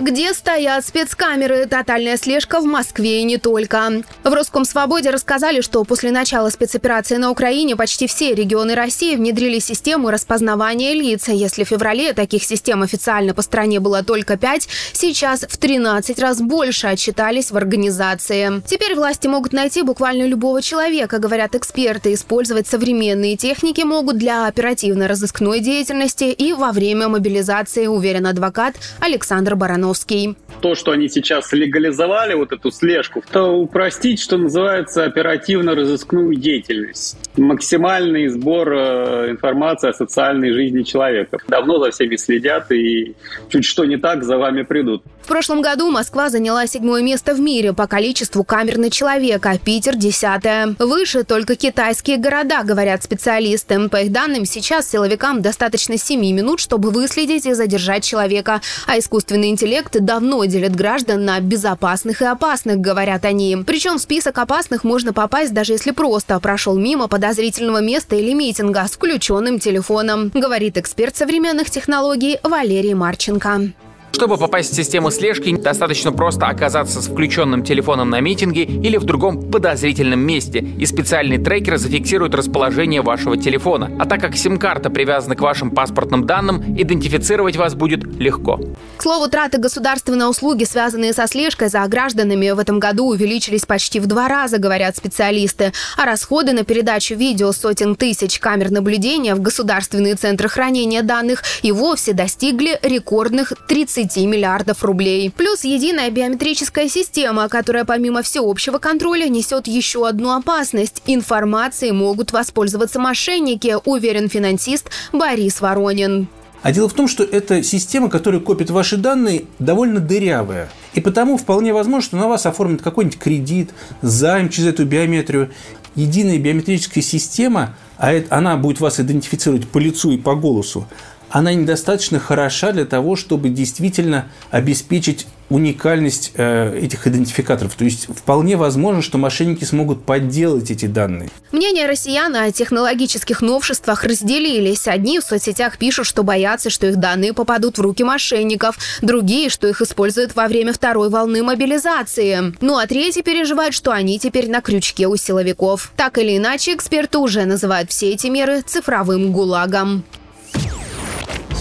Где стоят спецкамеры? Тотальная слежка в Москве и не только. В Роскомсвободе рассказали, что после начала спецоперации на Украине почти все регионы России внедрили систему распознавания лиц. Если в феврале таких систем официально по стране было только 5, сейчас в 13 раз больше отчитались в организации. Теперь власти могут найти буквально любого человека, говорят эксперты. Использовать современные техники могут для оперативно-розыскной деятельности и во время мобилизации, уверен адвокат Александр Баранов. Žitňanský. То, что они сейчас легализовали, вот эту слежку, то упростить, что называется, оперативно-розыскную деятельность. Максимальный сбор э, информации о социальной жизни человека. Давно за всеми следят и чуть что не так, за вами придут. В прошлом году Москва заняла седьмое место в мире по количеству камер на человека, Питер – десятое. Выше только китайские города, говорят специалисты. По их данным, сейчас силовикам достаточно 7 минут, чтобы выследить и задержать человека, а искусственный интеллект давно делит граждан на безопасных и опасных, говорят они. Причем в список опасных можно попасть, даже если просто прошел мимо подозрительного места или митинга с включенным телефоном, говорит эксперт современных технологий Валерий Марченко. Чтобы попасть в систему слежки, достаточно просто оказаться с включенным телефоном на митинге или в другом подозрительном месте, и специальный трекер зафиксирует расположение вашего телефона. А так как сим-карта привязана к вашим паспортным данным, идентифицировать вас будет легко. К слову, траты государственной услуги, связанные со слежкой за гражданами, в этом году увеличились почти в два раза, говорят специалисты. А расходы на передачу видео сотен тысяч камер наблюдения в государственные центры хранения данных и вовсе достигли рекордных 30 30 миллиардов рублей. Плюс единая биометрическая система, которая помимо всеобщего контроля несет еще одну опасность. Информацией могут воспользоваться мошенники, уверен финансист Борис Воронин. А дело в том, что эта система, которая копит ваши данные, довольно дырявая. И потому вполне возможно, что на вас оформят какой-нибудь кредит, займ через эту биометрию. Единая биометрическая система, а это, она будет вас идентифицировать по лицу и по голосу, она недостаточно хороша для того, чтобы действительно обеспечить уникальность э, этих идентификаторов. То есть вполне возможно, что мошенники смогут подделать эти данные. Мнения россиян о технологических новшествах разделились. Одни в соцсетях пишут, что боятся, что их данные попадут в руки мошенников. Другие, что их используют во время второй волны мобилизации. Ну а третьи переживают, что они теперь на крючке у силовиков. Так или иначе, эксперты уже называют все эти меры цифровым гулагом.